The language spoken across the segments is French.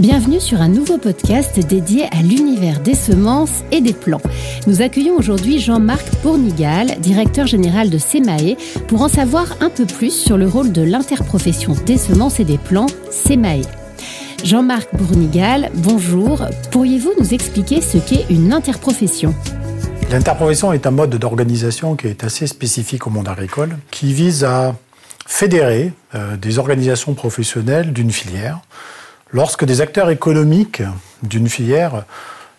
Bienvenue sur un nouveau podcast dédié à l'univers des semences et des plants. Nous accueillons aujourd'hui Jean-Marc Bournigal, directeur général de SEMAE, pour en savoir un peu plus sur le rôle de l'interprofession des semences et des plants, SEMAE. Jean-Marc Bournigal, bonjour. Pourriez-vous nous expliquer ce qu'est une interprofession? L'interprofession est un mode d'organisation qui est assez spécifique au monde agricole, qui vise à fédérer euh, des organisations professionnelles d'une filière Lorsque des acteurs économiques d'une filière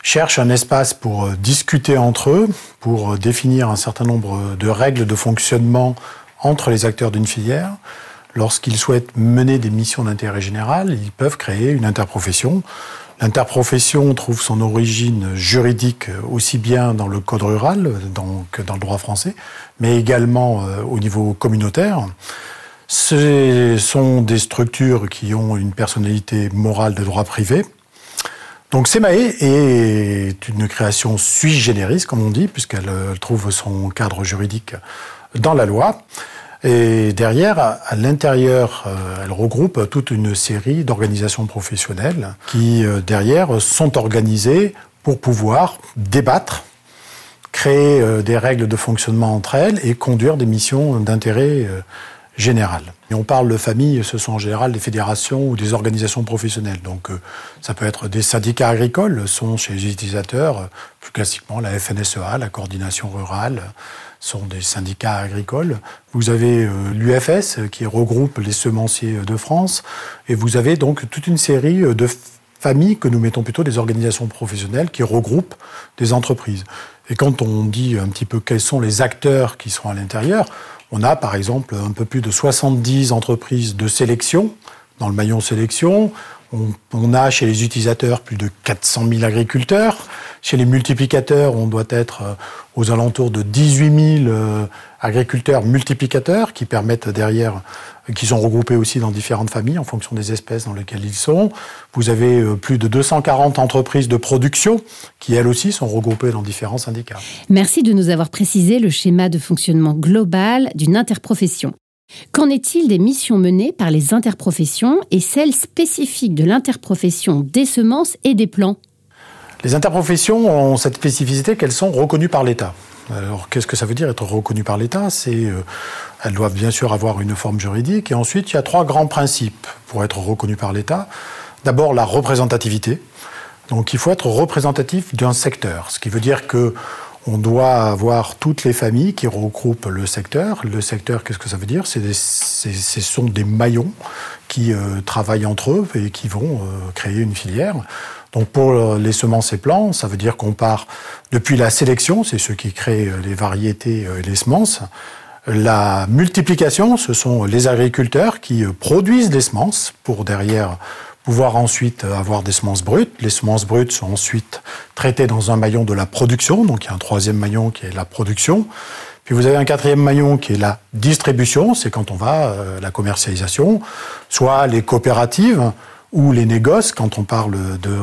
cherchent un espace pour euh, discuter entre eux, pour euh, définir un certain nombre de règles de fonctionnement entre les acteurs d'une filière, lorsqu'ils souhaitent mener des missions d'intérêt général, ils peuvent créer une interprofession. L'interprofession trouve son origine juridique aussi bien dans le code rural que dans le droit français, mais également euh, au niveau communautaire. Ce sont des structures qui ont une personnalité morale de droit privé. Donc SEMAE est une création sui generis, comme on dit, puisqu'elle trouve son cadre juridique dans la loi. Et derrière, à l'intérieur, euh, elle regroupe toute une série d'organisations professionnelles qui, euh, derrière, sont organisées pour pouvoir débattre, créer euh, des règles de fonctionnement entre elles et conduire des missions d'intérêt générale. Et on parle de famille, ce sont en général des fédérations ou des organisations professionnelles. Donc euh, ça peut être des syndicats agricoles, sont chez les utilisateurs, euh, plus classiquement la FNSEA, la coordination rurale, sont des syndicats agricoles. Vous avez euh, l'UFS qui regroupe les semenciers de France. Et vous avez donc toute une série de familles que nous mettons plutôt des organisations professionnelles qui regroupent des entreprises. Et quand on dit un petit peu quels sont les acteurs qui sont à l'intérieur, on a par exemple un peu plus de 70 entreprises de sélection dans le maillon sélection. On, a chez les utilisateurs plus de 400 000 agriculteurs. Chez les multiplicateurs, on doit être euh, aux alentours de 18 000 euh, agriculteurs multiplicateurs qui permettent derrière, qui sont regroupés aussi dans différentes familles en fonction des espèces dans lesquelles ils sont. Vous avez euh, plus de 240 entreprises de production qui elles aussi sont regroupées dans différents syndicats. Merci de nous avoir précisé le schéma de fonctionnement global d'une interprofession. Qu'en est-il des missions menées par les interprofessions et celles spécifiques de l'interprofession des semences et des plants? Les interprofessions ont cette spécificité qu'elles sont reconnues par l'État. Alors, qu'est-ce que ça veut dire être reconnu par l'État? C'est, euh, elles doivent bien sûr avoir une forme juridique. Et ensuite, il y a trois grands principes pour être reconnu par l'État. D'abord, la représentativité. Donc, il faut être représentatif d'un secteur, ce qui veut dire que on doit avoir toutes les familles qui regroupent le secteur. Le secteur, qu'est-ce que ça veut dire? Ce sont des maillons qui euh, travaillent entre eux et qui vont euh, créer une filière. Donc pour les semences et plants, ça veut dire qu'on part depuis la sélection, c'est ceux qui créent les variétés et les semences. La multiplication, ce sont les agriculteurs qui euh, produisent des semences pour derrière pouvoir ensuite avoir des semences brutes. Les semences brutes sont ensuite traitées dans un maillon de la production, donc il y a un troisième maillon qui est la production. Puis vous avez un quatrième maillon qui est la distribution, c'est quand on va euh, la commercialisation, soit les coopératives ou les négoces quand on parle de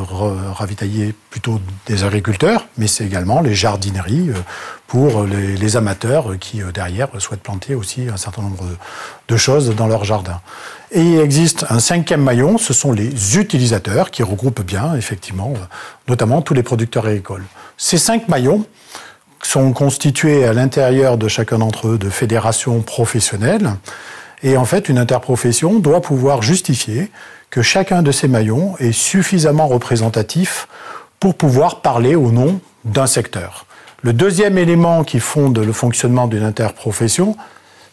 ravitailler plutôt des agriculteurs, mais c'est également les jardineries euh, pour les, amateurs qui euh, derrière souhaitent planter aussi un certain nombre de choses dans leur jardin. Et il existe un cinquième maillon, ce sont les utilisateurs qui regroupent bien effectivement notamment tous les producteurs agricoles. Ces cinq maillons sont constitués à l'intérieur de chacun d'entre eux de fédérations professionnelles et en fait une interprofession doit pouvoir justifier que chacun de ces maillons est suffisamment représentatif pour pouvoir parler au nom d'un secteur. Le deuxième élément qui fonde le fonctionnement d'une interprofession,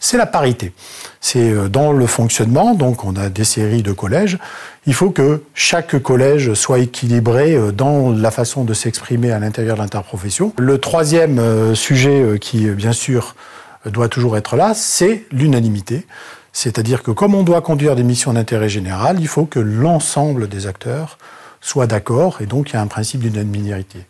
c'est la parité. C'est euh, dans le fonctionnement, donc on a des séries de collèges, il faut que chaque collège soit équilibré euh, dans la façon de s'exprimer à l'intérieur de l'interprofession. Le troisième euh, sujet qui, bien sûr, doit toujours être là, c'est l'unanimité. C'est-à-dire que comme on doit conduire des missions d'intérêt général, il faut que l'ensemble des acteurs soient d'accord et donc il y a un principe d'unanimité.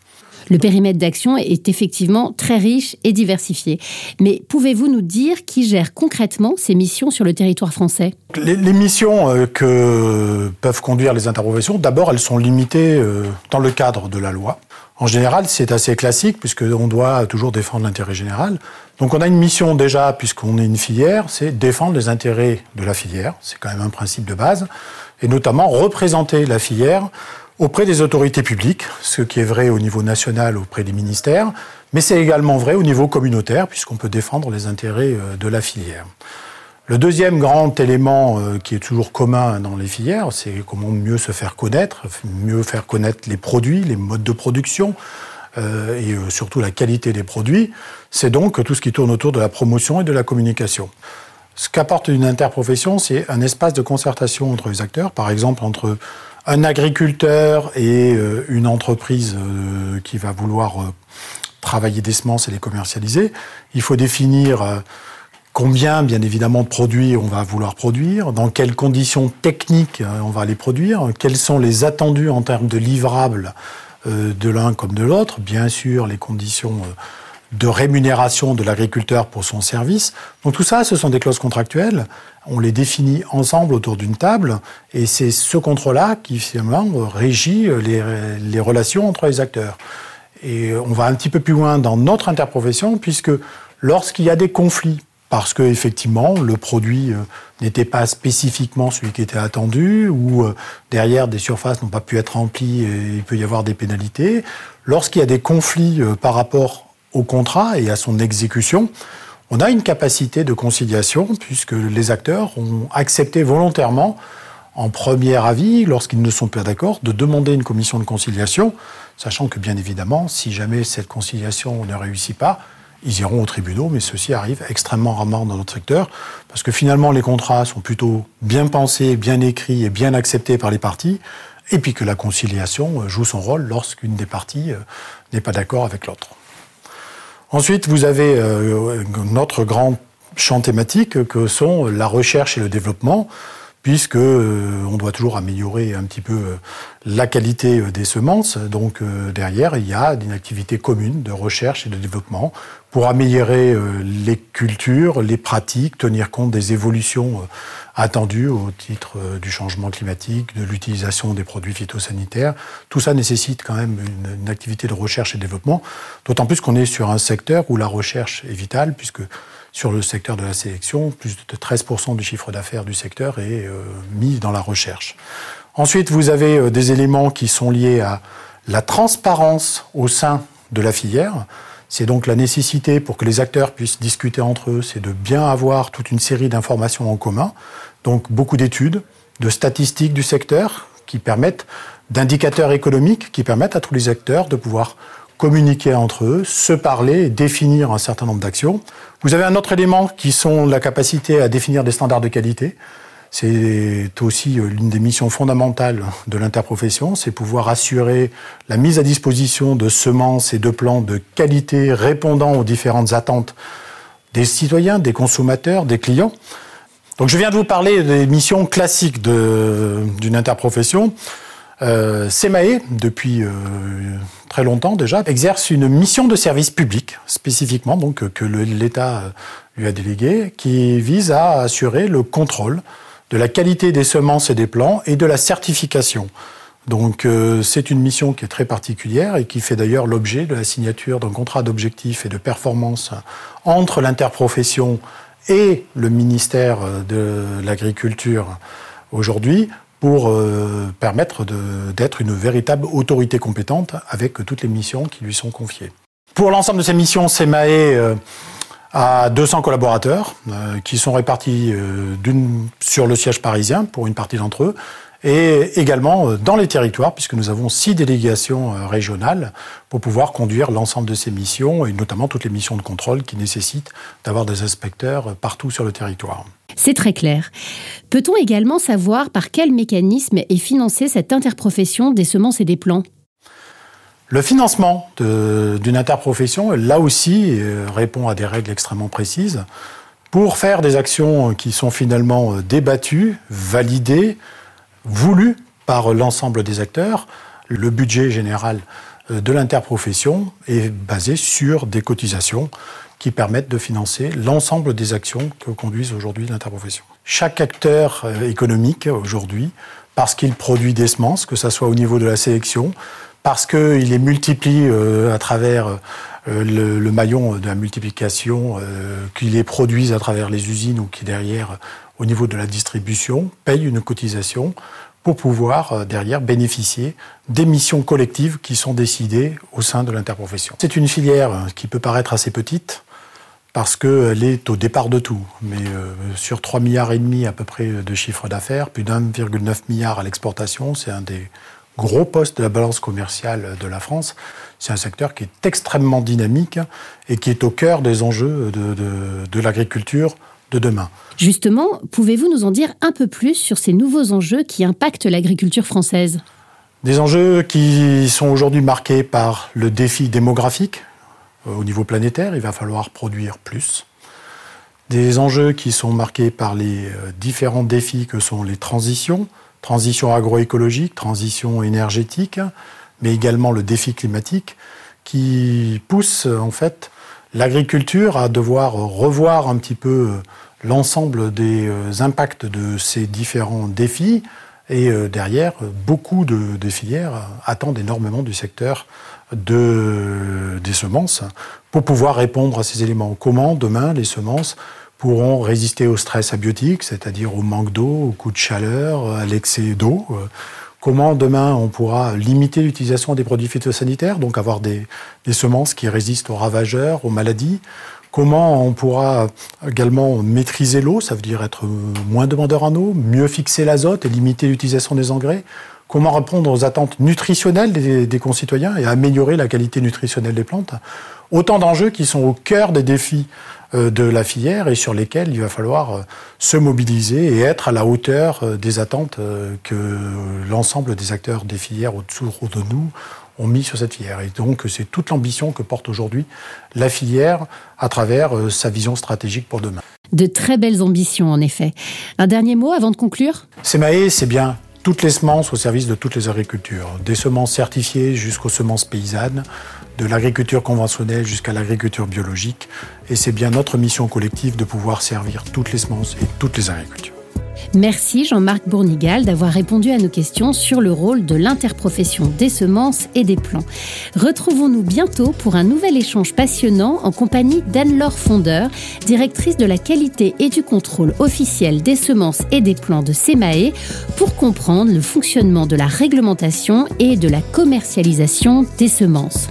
Le périmètre d'action est effectivement très riche et diversifié. Mais pouvez-vous nous dire qui gère concrètement ces missions sur le territoire français? Les, missions euh, que peuvent conduire les interprofessions, d'abord, elles sont limitées euh, dans le cadre de la loi. En général, c'est assez classique puisqu'on doit toujours défendre l'intérêt général. Donc on a une mission déjà, puisqu'on est une filière, c'est défendre les intérêts de la filière. C'est quand même un principe de base. et notamment représenter la filière auprès des autorités publiques, ce qui est vrai au niveau national auprès des ministères, mais c'est également vrai au niveau communautaire, puisqu'on peut défendre les intérêts euh, de la filière. Le deuxième grand élément euh, qui est toujours commun dans les filières, c'est comment mieux se faire connaître, mieux faire connaître les produits, les modes de production, euh, et surtout la qualité des produits. C'est donc tout ce qui tourne autour de la promotion et de la communication. Ce qu'apporte une interprofession, c'est un espace de concertation entre les acteurs, par exemple entre un agriculteur et euh, une entreprise euh, qui va vouloir euh, travailler des semences et les commercialiser. Il faut définir combien, bien évidemment, de produits on va vouloir produire, dans quelles conditions techniques on va les produire, quels sont les attendus en termes de livrables de l'un comme de l'autre, bien sûr les conditions de rémunération de l'agriculteur pour son service. Donc tout ça, ce sont des clauses contractuelles. On les définit ensemble autour d'une table et c'est ce contrôle-là qui finalement régit les, relations entre les acteurs. Et on va un petit peu plus loin dans notre interprofession puisque lorsqu'il y a des conflits, parce que effectivement le produit euh, n'était pas spécifiquement celui qui était attendu, ou euh, derrière des surfaces n'ont pas pu être remplies et il peut y avoir des pénalités. Lorsqu'il y a des conflits euh, par rapport au contrat et à son exécution, on a une capacité de conciliation puisque les acteurs ont accepté volontairement, en premier avis, lorsqu'ils ne sont pas d'accord, de demander une commission de conciliation, sachant que bien évidemment, si jamais cette conciliation ne réussit pas, ils iront au tribunal, mais ceci arrive extrêmement rarement dans notre secteur, parce que finalement les contrats sont plutôt bien pensés, bien écrits et bien acceptés par les parties, et puis que la conciliation joue son rôle lorsqu'une des parties euh, n'est pas d'accord avec l'autre. Ensuite, vous avez euh, notre grand champ thématique que sont la recherche et le développement, puisque euh, on doit toujours améliorer un petit peu euh, la qualité des semences. Donc derrière, il y a une activité commune de recherche et de développement pour améliorer les cultures, les pratiques, tenir compte des évolutions attendues au titre euh, du changement climatique, de l'utilisation des produits phytosanitaires. Tout ça nécessite quand même une, activité de recherche et développement, d'autant plus qu'on est sur un secteur où la recherche est vitale, puisque sur le secteur de la sélection, plus de 13% du chiffre d'affaires du secteur est euh, mis dans la recherche. Ensuite, vous avez euh, des éléments qui sont liés à la transparence au sein de la filière. C'est donc la nécessité pour que les acteurs puissent discuter entre eux, c'est de bien avoir toute une série d'informations en commun. Donc beaucoup d'études, de statistiques du secteur qui permettent, d'indicateurs économiques qui permettent à tous les acteurs de pouvoir communiquer entre eux, se parler définir un certain nombre d'actions. Vous avez un autre élément qui sont la capacité à définir des standards de qualité. C'est aussi euh, l'une des missions fondamentales de l'interprofession, c'est pouvoir assurer la mise à disposition de semences et de plants de qualité répondant aux différentes attentes des citoyens, des consommateurs, des clients. Donc je viens de vous parler des missions classiques d'une interprofession. Euh, SEMAE, depuis euh, très longtemps déjà, exerce une mission de service public spécifiquement, donc que l'État lui a délégué, qui vise à assurer le contrôle de la qualité des semences et des plants et de la certification. Donc euh, c'est une mission qui est très particulière et qui fait d'ailleurs l'objet de la signature d'un contrat d'objectifs et de performance entre l'interprofession et le ministère de l'Agriculture aujourd'hui pour euh, permettre d'être une véritable autorité compétente avec toutes les missions qui lui sont confiées. Pour l'ensemble de ces missions, SEMAE euh, à 200 collaborateurs euh, qui sont répartis sur le siège parisien pour une partie d'entre eux et également euh, dans les territoires puisque nous avons six délégations régionales pour pouvoir conduire l'ensemble de ces missions et notamment toutes les missions de contrôle qui nécessitent d'avoir des inspecteurs partout sur le territoire. C'est très clair. Peut-on également savoir par quel mécanisme est financée cette interprofession des semences et des plants? Le financement d'une interprofession, là aussi, euh, répond à des règles extrêmement précises pour faire des actions qui sont finalement euh, débattues, validées, voulues par l'ensemble des acteurs. Le budget général euh, de l'interprofession est basé sur des cotisations qui permettent de financer l'ensemble des actions que conduisent aujourd'hui l'interprofession. Chaque acteur économique aujourd'hui, parce qu'il produit des semences, que ce soit au niveau de la sélection, parce qu'il les multiplie euh, à travers euh, le, maillon de la multiplication, euh, qu'il les produise à travers les usines ou qui derrière, au niveau de la distribution, paye une cotisation pour pouvoir derrière bénéficier des missions collectives qui sont décidées au sein de l'interprofession. C'est une filière qui peut paraître assez petite parce qu'elle est au départ de tout. Mais sur 3 milliards et demi à peu près de chiffre d'affaires, plus d'1,9 milliard à l'exportation, c'est un des gros postes de la balance commerciale de la France. C'est un secteur qui est extrêmement dynamique et qui est au cœur des enjeux de, de l'agriculture de demain. Justement, pouvez-vous nous en dire un peu plus sur ces nouveaux enjeux qui impactent l'agriculture française? Des enjeux qui sont aujourd'hui marqués par le défi démographique. Euh, au niveau planétaire, il va falloir produire plus. Des enjeux qui sont marqués par les euh, différents défis que sont les transitions, transition agroécologique, transition énergétique, mais également le défi climatique, qui pousse en fait l'agriculture à devoir revoir un petit peu euh, l'ensemble des euh, impacts de ces différents défis. Et euh, derrière, beaucoup de, filières attendent énormément du secteur de, des semences pour pouvoir répondre à ces éléments. Comment demain les semences pourront résister au stress abiotique, c'est-à-dire au manque d'eau, au coup de chaleur, à l'excès d'eau. Comment demain on pourra limiter l'utilisation des produits phytosanitaires, donc avoir des, semences qui résistent aux ravageurs, aux maladies? Comment on pourra également maîtriser l'eau, ça veut dire être moins demandeur en eau, mieux fixer l'azote et limiter l'utilisation des engrais? Comment répondre aux attentes nutritionnelles des, concitoyens et améliorer la qualité nutritionnelle des plantes Autant d'enjeux qui sont au cœur des défis euh, de la filière et sur lesquels il va falloir euh, se mobiliser et être à la hauteur euh, des attentes que l'ensemble des acteurs des filières au-dessous de nous ont mis sur cette filière. Et donc c'est toute l'ambition que porte aujourd'hui la filière à travers sa vision stratégique pour demain. De très belles ambitions en effet. Un dernier mot avant de conclure? Semae, c'est bien toutes les semences au service de toutes les agricultures, des semences certifiées jusqu'aux semences paysannes, de l'agriculture conventionnelle jusqu'à l'agriculture biologique. Et c'est bien notre mission collective de pouvoir servir toutes les semences et toutes les agricultures. Merci Jean-Marc Bournigal d'avoir répondu à nos questions sur le rôle de l'interprofession des semences et des plants. Retrouvons-nous bientôt pour un nouvel échange passionnant en compagnie d'Anne-Laure Fondeur, directrice de la qualité et du contrôle officiel des semences et des plants de SEMAE, pour comprendre le fonctionnement de la réglementation et de la commercialisation des semences.